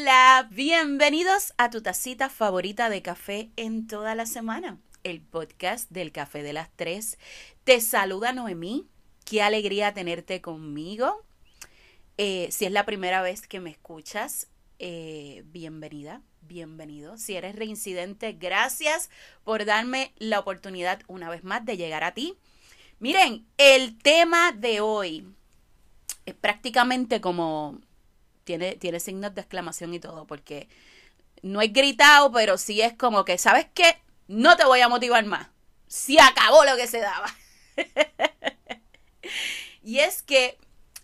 Hola, bienvenidos a tu tacita favorita de café en toda la semana, el podcast del Café de las Tres. Te saluda Noemí, qué alegría tenerte conmigo. Eh, si es la primera vez que me escuchas, eh, bienvenida, bienvenido. Si eres reincidente, gracias por darme la oportunidad una vez más de llegar a ti. Miren, el tema de hoy es prácticamente como tiene, tiene signos de exclamación y todo, porque no es gritado, pero sí es como que, ¿sabes qué? No te voy a motivar más. Se acabó lo que se daba. y es que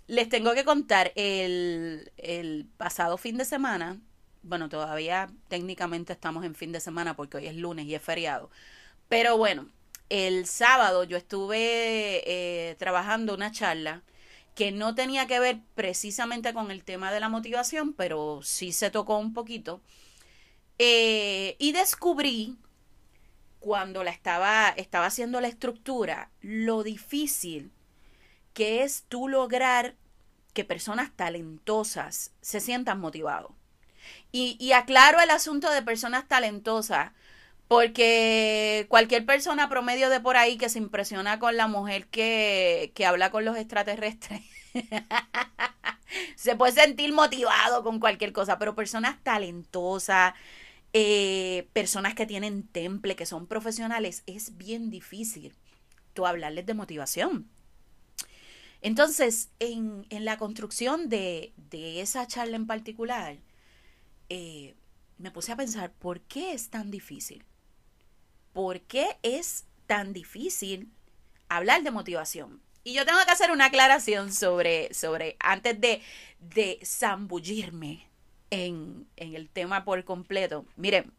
les tengo que contar el, el pasado fin de semana. Bueno, todavía técnicamente estamos en fin de semana porque hoy es lunes y es feriado. Pero bueno, el sábado yo estuve eh, trabajando una charla que no tenía que ver precisamente con el tema de la motivación, pero sí se tocó un poquito. Eh, y descubrí, cuando la estaba, estaba haciendo la estructura, lo difícil que es tú lograr que personas talentosas se sientan motivados. Y, y aclaro el asunto de personas talentosas, porque cualquier persona promedio de por ahí que se impresiona con la mujer que, que habla con los extraterrestres se puede sentir motivado con cualquier cosa, pero personas talentosas, eh, personas que tienen temple, que son profesionales, es bien difícil tú hablarles de motivación. Entonces, en, en la construcción de, de, esa charla en particular, eh, me puse a pensar, ¿por qué es tan difícil? ¿Por qué es tan difícil hablar de motivación? Y yo tengo que hacer una aclaración sobre, sobre antes de, de zambullirme en, en el tema por completo. Miren,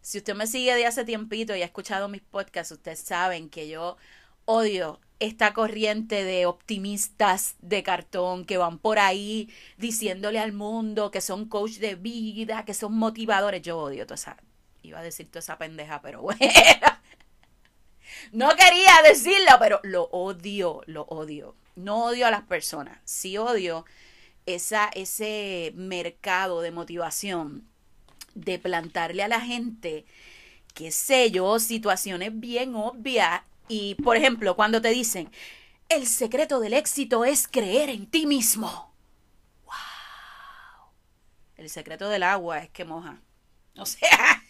si usted me sigue de hace tiempito y ha escuchado mis podcasts, ustedes saben que yo odio esta corriente de optimistas de cartón que van por ahí diciéndole al mundo que son coach de vida, que son motivadores. Yo odio toda esa, Iba a decir toda esa pendeja, pero bueno. No quería decirlo, pero lo odio, lo odio. No odio a las personas, sí odio esa, ese mercado de motivación de plantarle a la gente, qué sé yo, situaciones bien obvias. Y, por ejemplo, cuando te dicen, el secreto del éxito es creer en ti mismo. ¡Wow! El secreto del agua es que moja. O sea,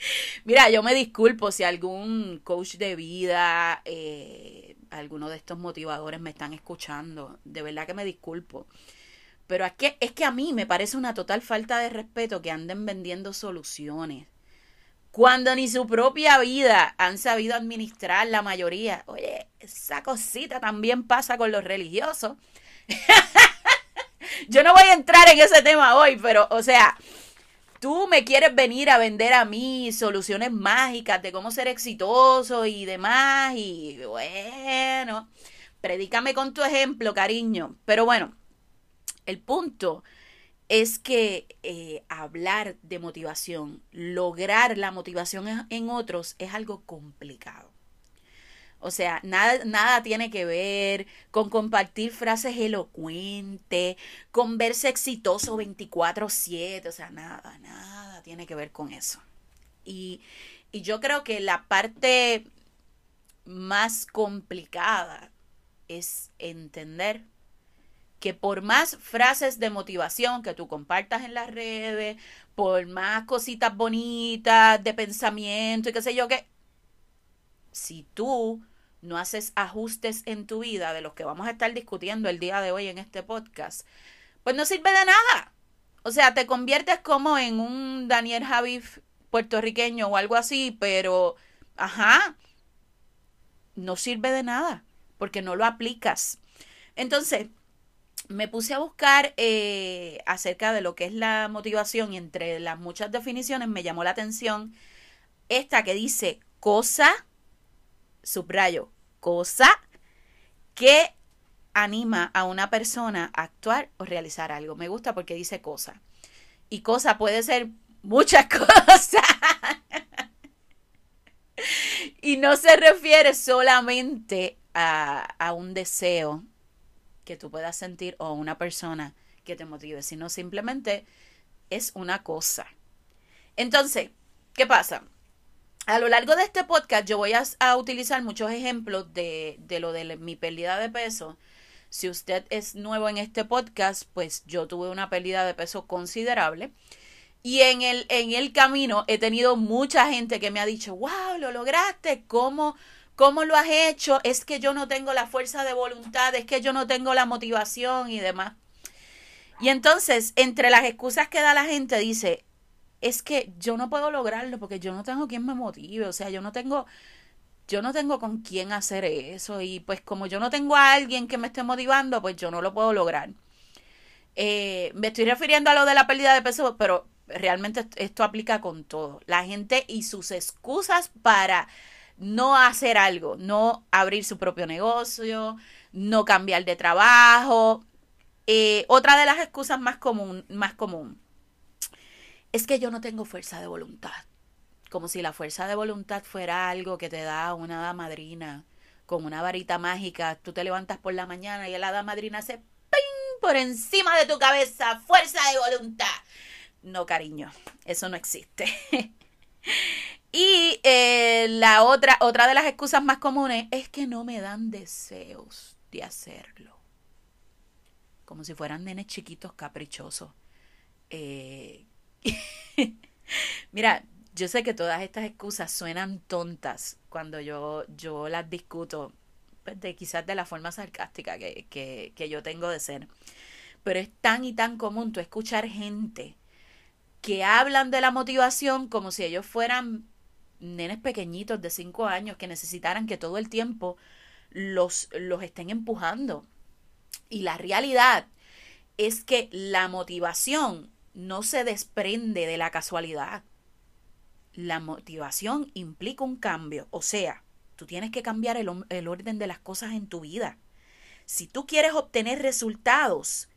Mira, yo me disculpo si algún coach de vida, eh, alguno de estos motivadores me están escuchando. De verdad que me disculpo. Pero es que, es que a mí me parece una total falta de respeto que anden vendiendo soluciones. Cuando ni su propia vida han sabido administrar la mayoría. Oye, esa cosita también pasa con los religiosos. Yo no voy a entrar en ese tema hoy, pero, o sea, tú me quieres venir a vender a mí soluciones mágicas de cómo ser exitoso y demás, y bueno, predícame con tu ejemplo, cariño. Pero bueno, el punto es que eh, hablar de motivación, lograr la motivación en otros es algo complicado. O sea, nada, nada tiene que ver con compartir frases elocuentes, con verse exitoso 24/7, o sea, nada, nada tiene que ver con eso. Y, y yo creo que la parte más complicada es entender que por más frases de motivación que tú compartas en las redes, por más cositas bonitas de pensamiento y qué sé yo, que si tú no haces ajustes en tu vida de los que vamos a estar discutiendo el día de hoy en este podcast, pues no sirve de nada. O sea, te conviertes como en un Daniel Javif puertorriqueño o algo así, pero, ajá, no sirve de nada porque no lo aplicas. Entonces, me puse a buscar eh, acerca de lo que es la motivación y entre las muchas definiciones me llamó la atención esta que dice cosa subrayo, cosa que anima a una persona a actuar o realizar algo. Me gusta porque dice cosa. Y cosa puede ser muchas cosas. y no se refiere solamente a, a, un deseo que tú puedas sentir o una persona que te motive, sino simplemente es una cosa. Entonces, ¿qué pasa? A lo largo de este podcast yo voy a, utilizar muchos ejemplos de, de lo de mi pérdida de peso. Si usted es nuevo en este podcast, pues yo tuve una pérdida de peso considerable. Y en el, en el camino he tenido mucha gente que me ha dicho, wow, lo lograste, ¿cómo, ¿cómo lo has hecho? Es que yo no tengo la fuerza de voluntad, es que yo no tengo la motivación y demás. Y entonces, entre las excusas que da la gente, dice, es que yo no puedo lograrlo porque yo no tengo quien me motive, o sea, yo no tengo, yo no tengo con quién hacer eso y pues como yo no tengo a alguien que me esté motivando, pues yo no lo puedo lograr. Eh, me estoy refiriendo a lo de la pérdida de peso, pero realmente esto aplica con todo. La gente y sus excusas para no hacer algo, no abrir su propio negocio, no cambiar de trabajo, eh, otra de las excusas más común, más común es que yo no tengo fuerza de voluntad. Como si la fuerza de voluntad fuera algo que te da una madrina con una varita mágica. Tú te levantas por la mañana y el hada madrina hace ¡ping! por encima de tu cabeza. Fuerza de voluntad. No, cariño, eso no existe. y eh, la otra, otra de las excusas más comunes es que no me dan deseos de hacerlo como si fueran nenes chiquitos caprichosos. Eh, mira, yo sé que todas estas excusas suenan tontas cuando yo, yo las discuto, pues de, quizás de la forma sarcástica que, que, que yo tengo de ser. Pero es tan y tan común tú escuchar gente que hablan de la motivación como si ellos fueran nenes pequeñitos de 5 años que necesitaran que todo el tiempo los, los estén empujando. Y la realidad es que la motivación no se desprende de la casualidad. La motivación implica un cambio, o sea, tú tienes que cambiar el, el, orden de las cosas en tu vida. Si tú quieres obtener resultados,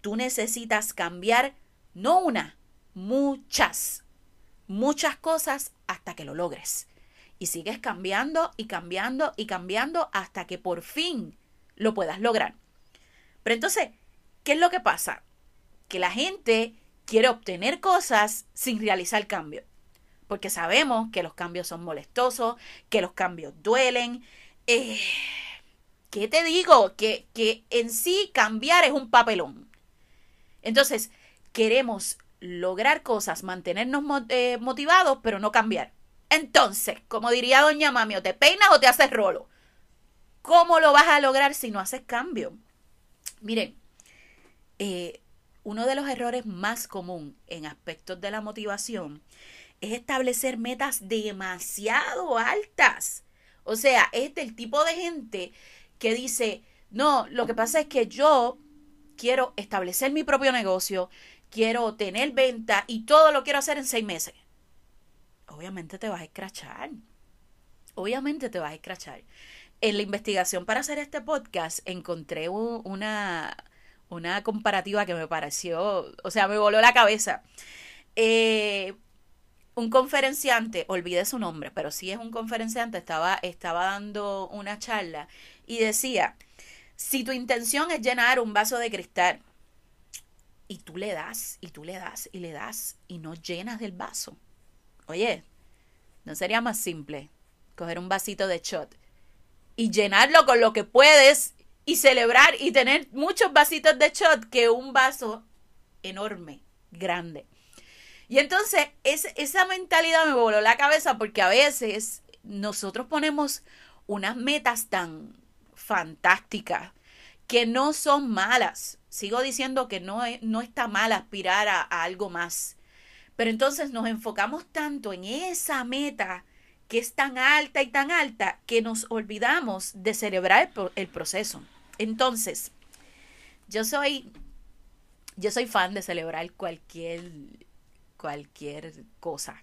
tú necesitas cambiar no una, muchas, muchas cosas hasta que lo logres. Y sigues cambiando y cambiando y cambiando hasta que por fin lo puedas lograr. Pero entonces, ¿qué es lo que pasa? Que la gente quiere obtener cosas sin realizar cambio. Porque sabemos que los cambios son molestosos, que los cambios duelen. Eh, ¿Qué te digo? Que, que en sí cambiar es un papelón. Entonces, queremos lograr cosas, mantenernos eh, motivados, pero no cambiar. Entonces, como diría doña Mami, o te peinas o te haces rolo. ¿Cómo lo vas a lograr si no haces cambio? Miren, eh, uno de los errores más común en aspectos de la motivación es establecer metas demasiado altas. O sea, es del tipo de gente que dice, no, lo que pasa es que yo quiero establecer mi propio negocio, quiero tener venta y todo lo quiero hacer en seis meses. Obviamente te vas a escrachar. Obviamente te vas a escrachar en la investigación para hacer este podcast encontré una, una comparativa que me pareció, o sea, me voló la cabeza. Eh, un conferenciante, olvidé su nombre, pero sí es un conferenciante, estaba, estaba dando una charla y decía, si tu intención es llenar un vaso de cristal y tú le das y tú le das y le das y no llenas del vaso, oye, ¿no sería más simple coger un vasito de shot y llenarlo con lo que puedes y celebrar y tener muchos vasitos de shot que un vaso enorme, grande. Y entonces esa mentalidad me voló la cabeza porque a veces nosotros ponemos unas metas tan fantásticas que no son malas. Sigo diciendo que no, no está mal aspirar a algo más. Pero entonces nos enfocamos tanto en esa meta que es tan alta y tan alta que nos olvidamos de celebrar el, proceso. Entonces, yo soy, yo soy fan de celebrar cualquier, cualquier cosa.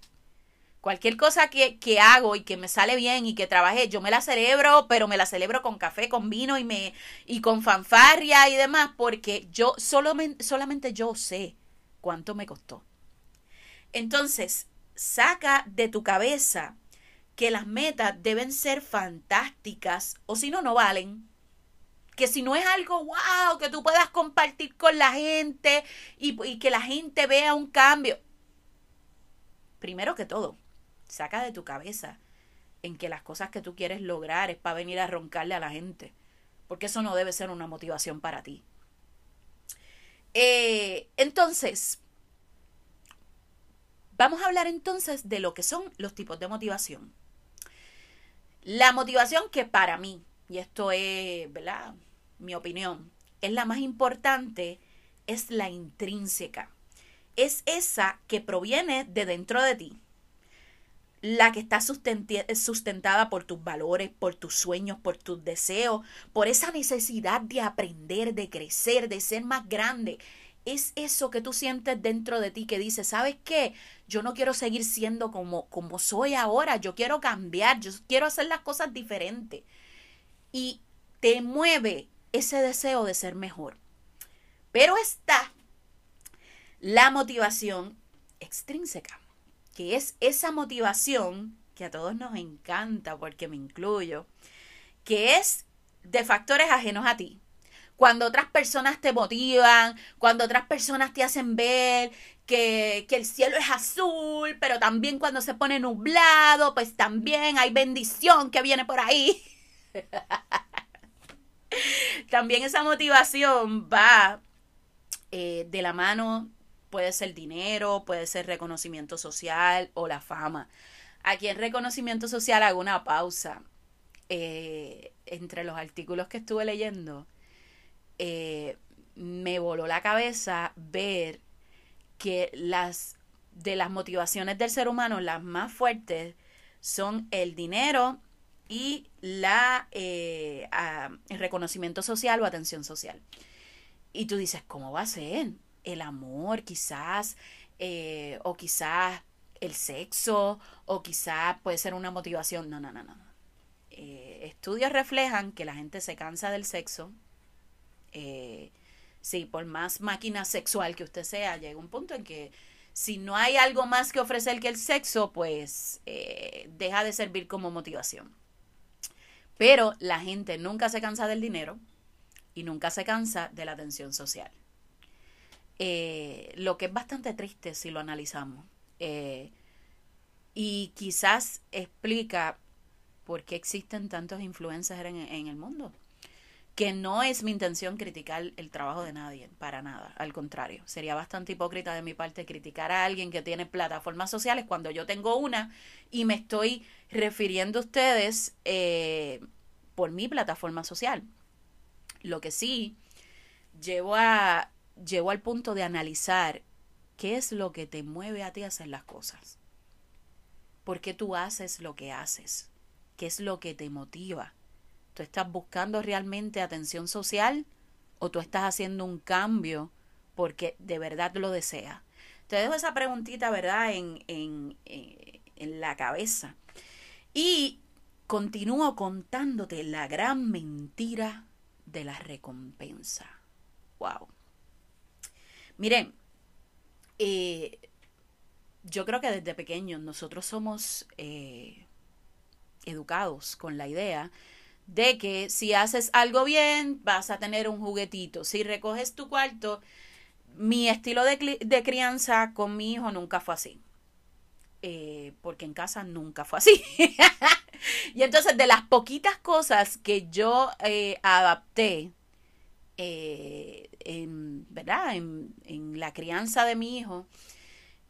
Cualquier cosa que, que, hago y que me sale bien y que trabajé, yo me la celebro, pero me la celebro con café, con vino y, me, y con fanfarria y demás, porque yo solamente, solamente yo sé cuánto me costó. Entonces, saca de tu cabeza que las metas deben ser fantásticas o si no, no valen. que si no es algo wow, que tú puedas compartir con la gente y, que la gente vea un cambio. Primero que todo, saca de tu cabeza en que las cosas que tú quieres lograr es para venir a roncarle a la gente, porque eso no debe ser una motivación para ti. Eh, entonces, vamos a hablar entonces de lo que son los tipos de motivación. La motivación que para mí, y esto es, ¿verdad? Mi opinión, es la más importante, es la intrínseca. Es esa que proviene de dentro de ti, la que está sustentada por tus valores, por tus sueños, por tus deseos, por esa necesidad de aprender, de crecer, de ser más grande. Es eso que tú sientes dentro de ti que dice, ¿sabes qué? Yo no quiero seguir siendo como, como soy ahora, yo quiero cambiar, yo quiero hacer las cosas diferentes. Y te mueve ese deseo de ser mejor. Pero está la motivación extrínseca que es esa motivación que a todos nos encanta, porque me incluyo, que es de factores ajenos a ti. Cuando otras personas te motivan, cuando otras personas te hacen ver que, que, el cielo es azul, pero también cuando se pone nublado, pues también hay bendición que viene por ahí. también esa motivación va eh, de la mano Puede ser dinero, puede ser reconocimiento social o la fama. Aquí en reconocimiento social hago una pausa. Eh, entre los artículos que estuve leyendo, eh, me voló la cabeza ver que las de las motivaciones del ser humano, las más fuertes, son el dinero y la, eh, el reconocimiento social o atención social. Y tú dices, ¿cómo va a ser? el amor quizás, eh, o quizás el sexo, o quizás puede ser una motivación. No, no, no, no. Eh, estudios reflejan que la gente se cansa del sexo. Eh, sí, por más máquina sexual que usted sea, llega un punto en que si no hay algo más que ofrecer que el sexo, pues deja de servir como motivación. Pero la gente nunca se cansa del dinero y nunca se cansa de la atención social. Eh, lo que es bastante triste si lo analizamos. Eh, y quizás explica por qué existen tantos influencers en, en, el mundo. Que no es mi intención criticar el trabajo de nadie, para nada. Al contrario, sería bastante hipócrita de mi parte criticar a alguien que tiene plataformas sociales cuando yo tengo una y me estoy refiriendo a ustedes eh, por mi plataforma social. Lo que sí llevo a llegó al punto de analizar qué es lo que te mueve a ti a hacer las cosas. ¿Por qué tú haces lo que haces? ¿Qué es lo que te motiva? ¿Tú estás buscando realmente atención social o tú estás haciendo un cambio porque de verdad lo deseas? Te dejo esa preguntita, ¿verdad?, en, en, en la cabeza. Y continúo contándote la gran mentira de la recompensa. ¡Wow! Miren, eh, yo creo que desde pequeños nosotros somos eh, educados con la idea de que si haces algo bien vas a tener un juguetito. Si recoges tu cuarto, mi estilo de, de crianza con mi hijo nunca fue así. Eh, porque en casa nunca fue así. y entonces de las poquitas cosas que yo adapté eh, en, ¿verdad? En, la crianza de mi hijo,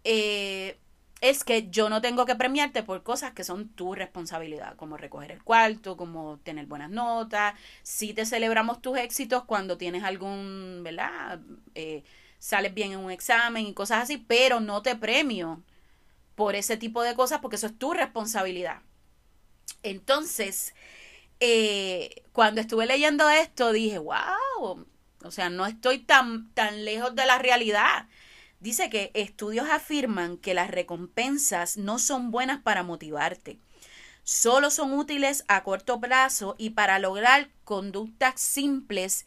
eh, es que yo no tengo que premiarte por cosas que son tu responsabilidad, como recoger el cuarto, como tener buenas notas. Si te celebramos tus éxitos cuando tienes algún, ¿verdad? Eh, sales bien en un examen y cosas así, pero no te premio por ese tipo de cosas porque eso es tu responsabilidad. Entonces, eh, cuando estuve leyendo esto dije, wow, o sea, no estoy tan, tan lejos de la realidad. Dice que estudios afirman que las recompensas no son buenas para motivarte. Solo son útiles a corto plazo y para lograr conductas simples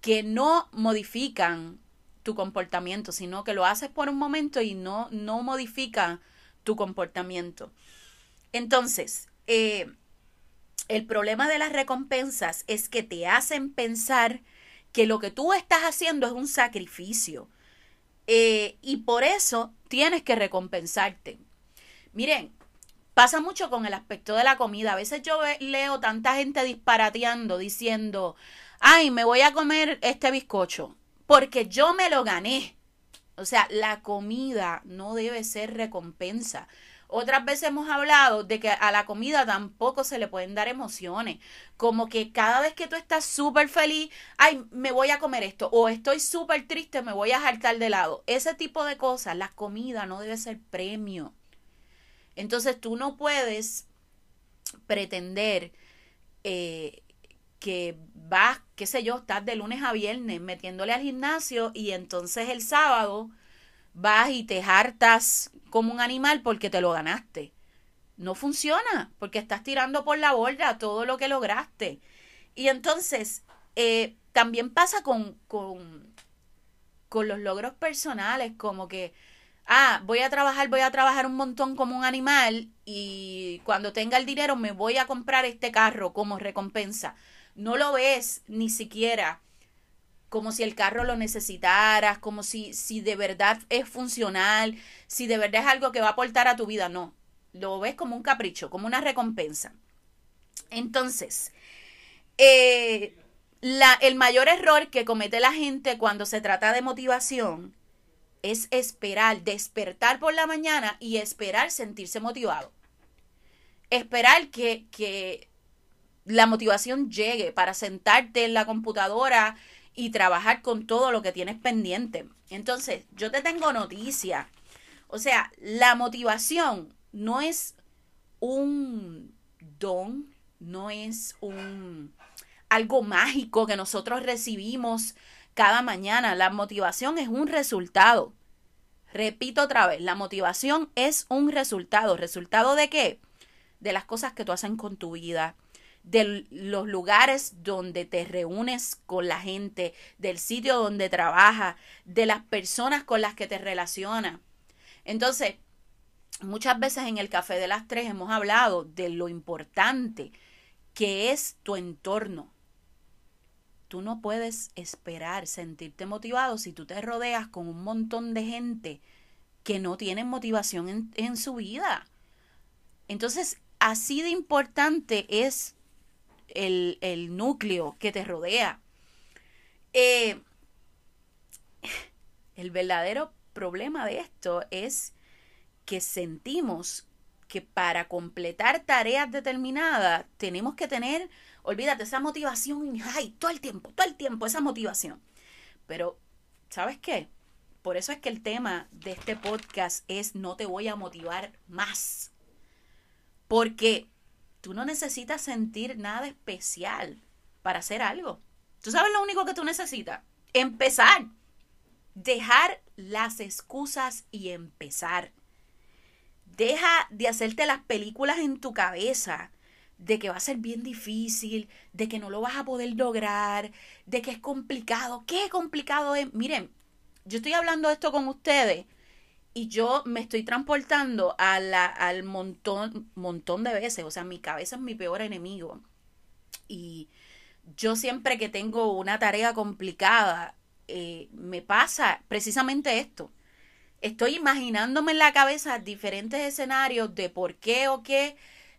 que no modifican tu comportamiento, sino que lo haces por un momento y no, no modifica tu comportamiento. Entonces, eh, el problema de las recompensas es que te hacen pensar que lo que tú estás haciendo es un sacrificio. Eh, y por eso tienes que recompensarte. Miren, pasa mucho con el aspecto de la comida. A veces yo leo tanta gente disparateando diciendo, ay, me voy a comer este bizcocho porque yo me lo gané. O sea, la comida no debe ser recompensa. Otras veces hemos hablado de que a la comida tampoco se le pueden dar emociones. Como que cada vez que tú estás súper feliz, ay, me voy a comer esto. O estoy súper triste, me voy a saltar de lado. Ese tipo de cosas, la comida no debe ser premio. Entonces tú no puedes pretender eh, que vas, qué sé yo, estás de lunes a viernes metiéndole al gimnasio y entonces el sábado vas y te hartas como un animal porque te lo ganaste. No funciona, porque estás tirando por la borda todo lo que lograste. Y entonces, eh, también pasa con, con, con los logros personales, como que, ah, voy a trabajar, voy a trabajar un montón como un animal y cuando tenga el dinero me voy a comprar este carro como recompensa. No lo ves ni siquiera como si el carro lo necesitaras, como si, si de verdad es funcional, si de verdad es algo que va a aportar a tu vida. No, lo ves como un capricho, como una recompensa. Entonces, eh, la, el mayor error que comete la gente cuando se trata de motivación es esperar, despertar por la mañana y esperar sentirse motivado. Esperar que, que la motivación llegue para sentarte en la computadora y trabajar con todo lo que tienes pendiente. Entonces, yo te tengo noticia. O sea, la motivación no es un don, no es un algo mágico que nosotros recibimos cada mañana. La motivación es un resultado. Repito otra vez, la motivación es un resultado. ¿Resultado de qué? De las cosas que tú haces con tu vida, de los lugares donde te reúnes con la gente, del sitio donde trabajas, de las personas con las que te relacionas. Entonces, muchas veces en el Café de las Tres hemos hablado de lo importante que es tu entorno. Tú no puedes esperar sentirte motivado si tú te rodeas con un montón de gente que no tienen motivación en, en su vida. Entonces, así de importante es el, núcleo que te rodea. Eh, el verdadero problema de esto es que sentimos que para completar tareas determinadas tenemos que tener, olvídate, esa motivación, ay, todo el tiempo, todo el tiempo, esa motivación. Pero, ¿sabes qué? Por eso es que el tema de este podcast es no te voy a motivar más. Porque Tú no necesitas sentir nada especial para hacer algo. ¿Tú sabes lo único que tú necesitas? Empezar. Dejar las excusas y empezar. Deja de hacerte las películas en tu cabeza de que va a ser bien difícil, de que no lo vas a poder lograr, de que es complicado. ¿Qué complicado es? Miren, yo estoy hablando esto con ustedes y yo me estoy transportando al montón, montón de veces. O sea, mi cabeza es mi peor enemigo. Y yo siempre que tengo una tarea complicada, eh, me pasa precisamente esto. Estoy imaginándome en la cabeza diferentes escenarios de por qué o qué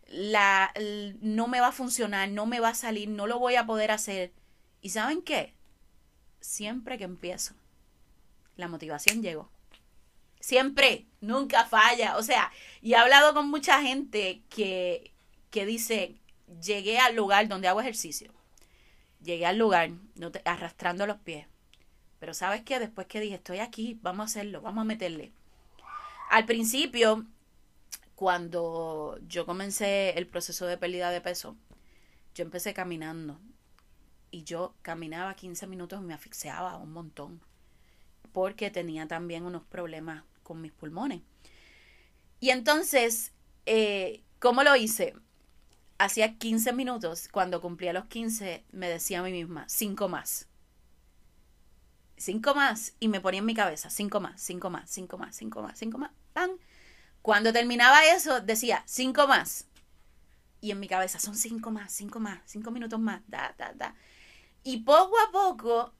la, no me va a funcionar, no me va a salir, no lo voy a poder hacer. ¿Y saben qué? Siempre que empiezo, la motivación llegó. Siempre, nunca falla. O sea, y he hablado con mucha gente que, que dice, llegué al lugar donde hago ejercicio. Llegué al lugar no arrastrando los pies. Pero sabes qué, después que dije, estoy aquí, vamos a hacerlo, vamos a meterle. Al principio, cuando yo comencé el proceso de pérdida de peso, yo empecé caminando. Y yo caminaba 15 minutos y me asfixiaba un montón. Porque tenía también unos problemas con mis pulmones. Y entonces, eh, ¿cómo lo hice? Hacía 15 minutos, cuando cumplía los 15, me decía a mí misma, cinco más. Cinco más. Y me ponía en mi cabeza, cinco más, cinco más, cinco más, cinco más, cinco más. ¡Pam! Cuando terminaba eso, decía, cinco más. Y en mi cabeza son cinco más, cinco más, cinco minutos más, da, da, da. Y poco a poco,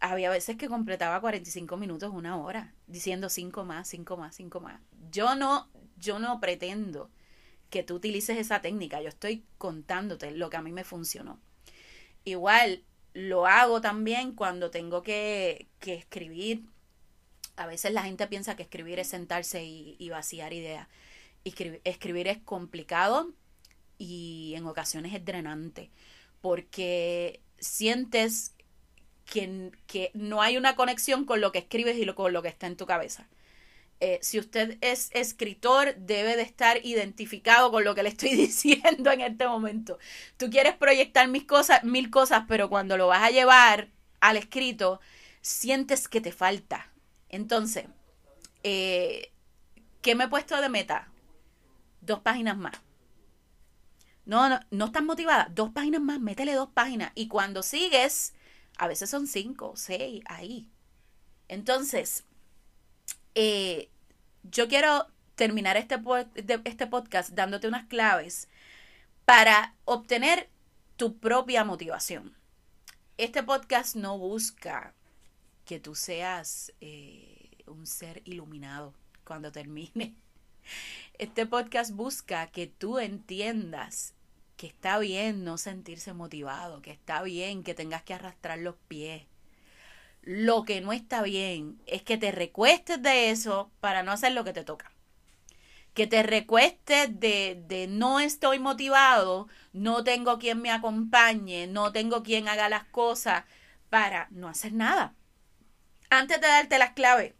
había veces que completaba 45 minutos, una hora, diciendo cinco más, cinco más, cinco más. Yo no, yo no pretendo que tú utilices esa técnica, yo estoy contándote lo que a mí me funcionó. Igual lo hago también cuando tengo que, que escribir. A veces la gente piensa que escribir es sentarse y, vaciar ideas. Escribir es complicado y en ocasiones es drenante porque sientes que, no hay una conexión con lo que escribes y lo, con lo que está en tu cabeza. Eh, si usted es escritor, debe de estar identificado con lo que le estoy diciendo en este momento. Tú quieres proyectar mis cosas, mil cosas, pero cuando lo vas a llevar al escrito, sientes que te falta. Entonces, eh, ¿qué me he puesto de meta? Dos páginas más. No, no, no estás motivada. Dos páginas más, métele dos páginas. Y cuando sigues, a veces son cinco, seis, ahí. Entonces, eh, yo quiero terminar este, este podcast dándote unas claves para obtener tu propia motivación. Este podcast no busca que tú seas eh, un ser iluminado cuando termine. Este podcast busca que tú entiendas que está bien no sentirse motivado, que está bien que tengas que arrastrar los pies. Lo que no está bien es que te recuestes de eso para no hacer lo que te toca. Que te recuestes de, de no estoy motivado, no tengo quien me acompañe, no tengo quien haga las cosas para no hacer nada. Antes de darte las claves,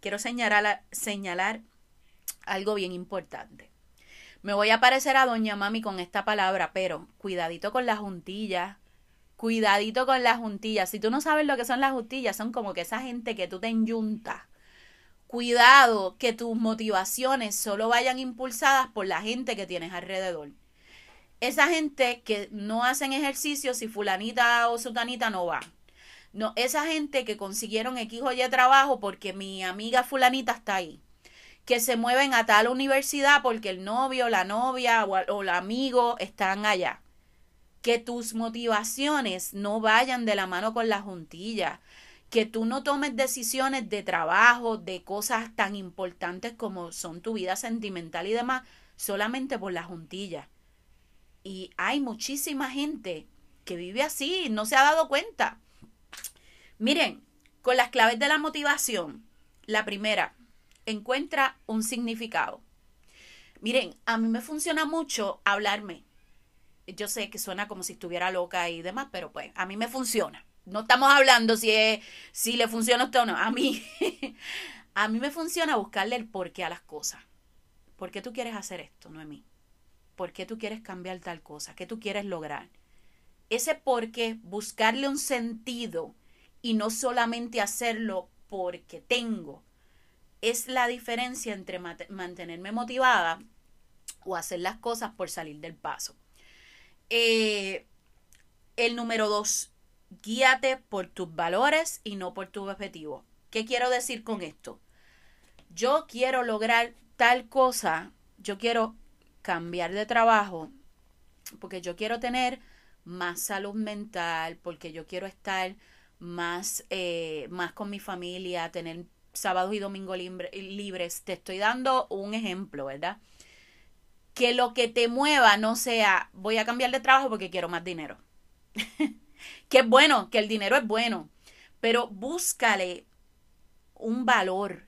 quiero señalar, señalar algo bien importante. Me voy a parecer a Doña Mami con esta palabra, pero cuidadito con las juntillas. Cuidadito con las juntillas. Si tú no sabes lo que son las juntillas, son como que esa gente que tú te enyuntas. Cuidado que tus motivaciones solo vayan impulsadas por la gente que tienes alrededor. Esa gente que no hacen ejercicio si fulanita o sutanita no va. No, esa gente que consiguieron X o Y trabajo porque mi amiga fulanita está ahí que se mueven a tal universidad porque el novio, la novia o, el amigo están allá. Que tus motivaciones no vayan de la mano con la juntilla. Que tú no tomes decisiones de trabajo, de cosas tan importantes como son tu vida sentimental y demás, solamente por la juntilla. Y hay muchísima gente que vive así, no se ha dado cuenta. Miren, con las claves de la motivación, la primera, encuentra un significado. Miren, a mí me funciona mucho hablarme. Yo sé que suena como si estuviera loca y demás, pero pues a mí me funciona. No estamos hablando si, es, si le funciona a o no. A mí, a mí me funciona buscarle el porqué a las cosas. ¿Por qué tú quieres hacer esto, Noemí? ¿Por qué tú quieres cambiar tal cosa? ¿Qué tú quieres lograr? Ese porqué, buscarle un sentido y no solamente hacerlo porque tengo, es la diferencia entre mantenerme motivada o hacer las cosas por salir del paso. Eh, el número dos, guíate por tus valores y no por tus objetivos. ¿Qué quiero decir con esto? Yo quiero lograr tal cosa, yo quiero cambiar de trabajo, porque yo quiero tener más salud mental, porque yo quiero estar más, eh, más con mi familia, tener sábados y domingos libres. Te estoy dando un ejemplo, ¿verdad? Que lo que te mueva no sea voy a cambiar de trabajo porque quiero más dinero. que es bueno, que el dinero es bueno, pero búscale un valor.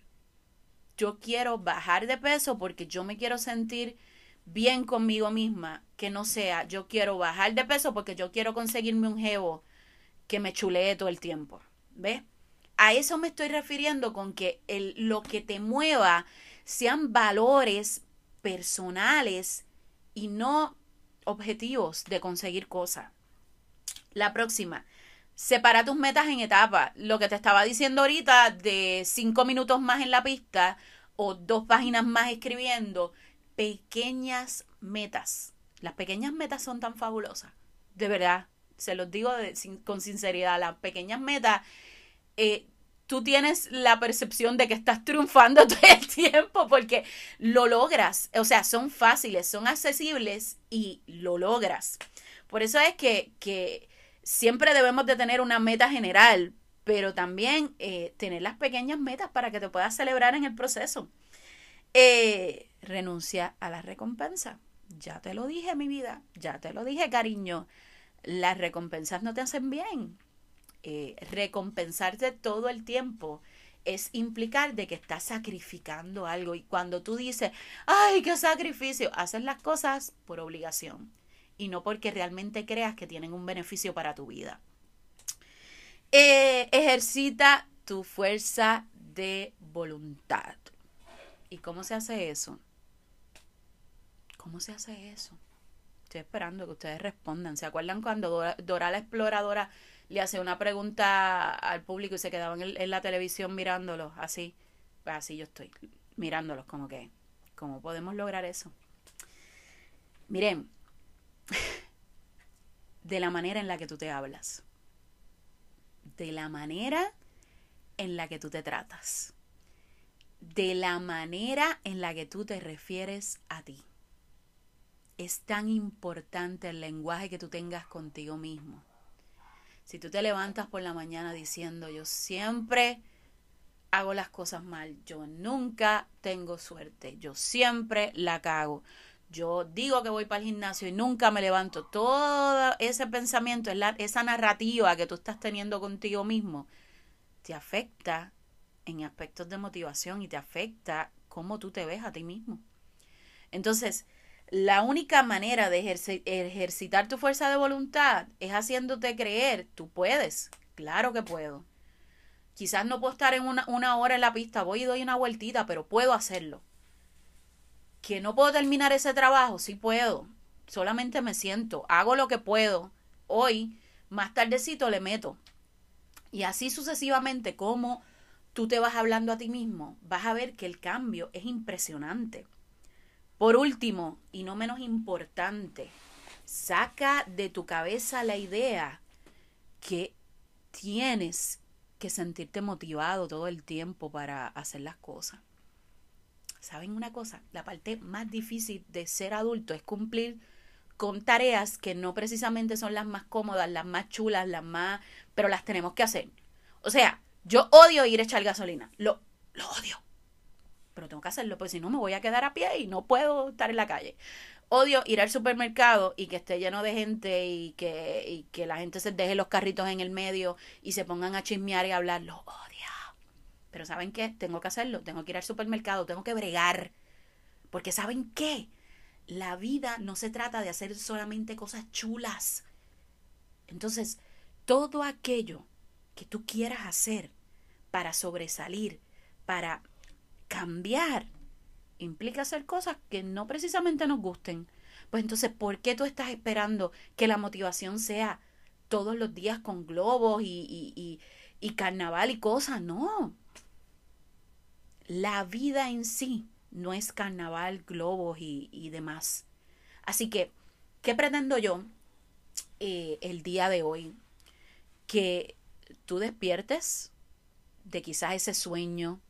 Yo quiero bajar de peso porque yo me quiero sentir bien conmigo misma, que no sea yo quiero bajar de peso porque yo quiero conseguirme un jevo que me chulee todo el tiempo. ¿Ves? A eso me estoy refiriendo con que el, lo que te mueva sean valores personales y no objetivos de conseguir cosas. La próxima, separa tus metas en etapas. Lo que te estaba diciendo ahorita de cinco minutos más en la pista o dos páginas más escribiendo, pequeñas metas. Las pequeñas metas son tan fabulosas. De verdad, se los digo con sinceridad, las pequeñas metas eh, tú tienes la percepción de que estás triunfando todo el tiempo porque lo logras. O sea, son fáciles, son accesibles y lo logras. Por eso es que, siempre debemos de tener una meta general, pero también eh, tener las pequeñas metas para que te puedas celebrar en el proceso. Eh, renuncia a la recompensa. Ya te lo dije, mi vida, ya te lo dije, cariño. Las recompensas no te hacen bien eh, recompensarte todo el tiempo es implicar de que estás sacrificando algo. Y cuando tú dices, ay, qué sacrificio, haces las cosas por obligación y no porque realmente creas que tienen un beneficio para tu vida. Eh, ejercita tu fuerza de voluntad. ¿Y cómo se hace eso? ¿Cómo se hace eso? Estoy esperando que ustedes respondan. ¿Se acuerdan cuando Dora la exploradora le hacía una pregunta al público y se quedaban en, la televisión mirándolos así. Pues así yo estoy, mirándolos como que, ¿cómo podemos lograr eso? Miren, de la manera en la que tú te hablas, de la manera en la que tú te tratas, de la manera en la que tú te refieres a ti. Es tan importante el lenguaje que tú tengas contigo mismo. Si tú te levantas por la mañana diciendo, yo siempre hago las cosas mal, yo nunca tengo suerte, yo siempre la cago, yo digo que voy para el gimnasio y nunca me levanto, todo ese pensamiento, esa narrativa que tú estás teniendo contigo mismo, te afecta en aspectos de motivación y te afecta cómo tú te ves a ti mismo. Entonces, la única manera de ejercitar tu fuerza de voluntad es haciéndote creer, tú puedes, claro que puedo. Quizás no puedo estar en una, una hora en la pista, voy y doy una vueltita, pero puedo hacerlo. Que no puedo terminar ese trabajo, sí puedo. Solamente me siento, hago lo que puedo. Hoy, más tardecito, le meto. Y así sucesivamente, como tú te vas hablando a ti mismo, vas a ver que el cambio es impresionante. Por último, y no menos importante, saca de tu cabeza la idea que tienes que sentirte motivado todo el tiempo para hacer las cosas. ¿Saben una cosa? La parte más difícil de ser adulto es cumplir con tareas que no precisamente son las más cómodas, las más chulas, las más... pero las tenemos que hacer. O sea, yo odio ir a echar gasolina. Lo, lo odio pero tengo que hacerlo, porque si no me voy a quedar a pie y no puedo estar en la calle. Odio ir al supermercado y que esté lleno de gente y que, y que la gente se deje los carritos en el medio y se pongan a chismear y a hablar. Lo odio. Pero ¿saben qué? Tengo que hacerlo. Tengo que ir al supermercado, tengo que bregar. Porque ¿saben qué? La vida no se trata de hacer solamente cosas chulas. Entonces, todo aquello que tú quieras hacer para sobresalir, para cambiar implica hacer cosas que no precisamente nos gusten. Pues entonces, ¿por qué tú estás esperando que la motivación sea todos los días con globos y, y, carnaval y cosas? No. La vida en sí no es carnaval, globos y, demás. Así que, ¿qué pretendo yo eh, el día de hoy? Que tú despiertes de quizás ese sueño,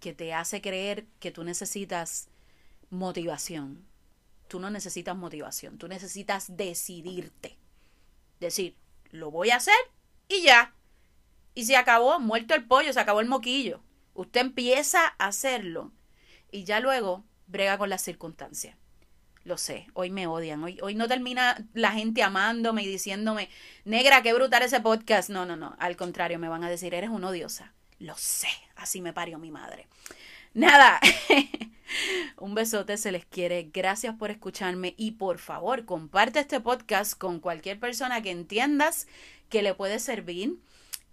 que te hace creer que tú necesitas motivación. Tú no necesitas motivación, tú necesitas decidirte. Decir, lo voy a hacer y ya. Y se acabó, muerto el pollo, se acabó el moquillo. Usted empieza a hacerlo y ya luego brega con las circunstancias. Lo sé, hoy me odian, hoy, hoy no termina la gente amándome y diciéndome, negra, qué brutal ese podcast. No, no, no, al contrario, me van a decir, eres una odiosa. Lo sé, así me parió mi madre. Nada, un besote, se les quiere. Gracias por escucharme y por favor comparte este podcast con cualquier persona que entiendas que le puede servir.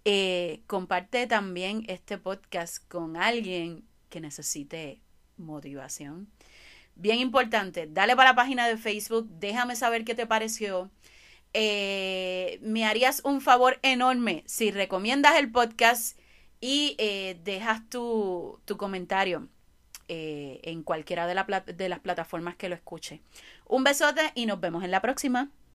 Eh, comparte también este podcast con alguien que necesite motivación. Bien importante, dale para la página de Facebook, déjame saber qué te pareció. Eh, me harías un favor enorme si recomiendas el podcast y eh, dejas tu, tu comentario eh, en cualquiera de, de las plataformas que lo escuche. Un besote y nos vemos en la próxima.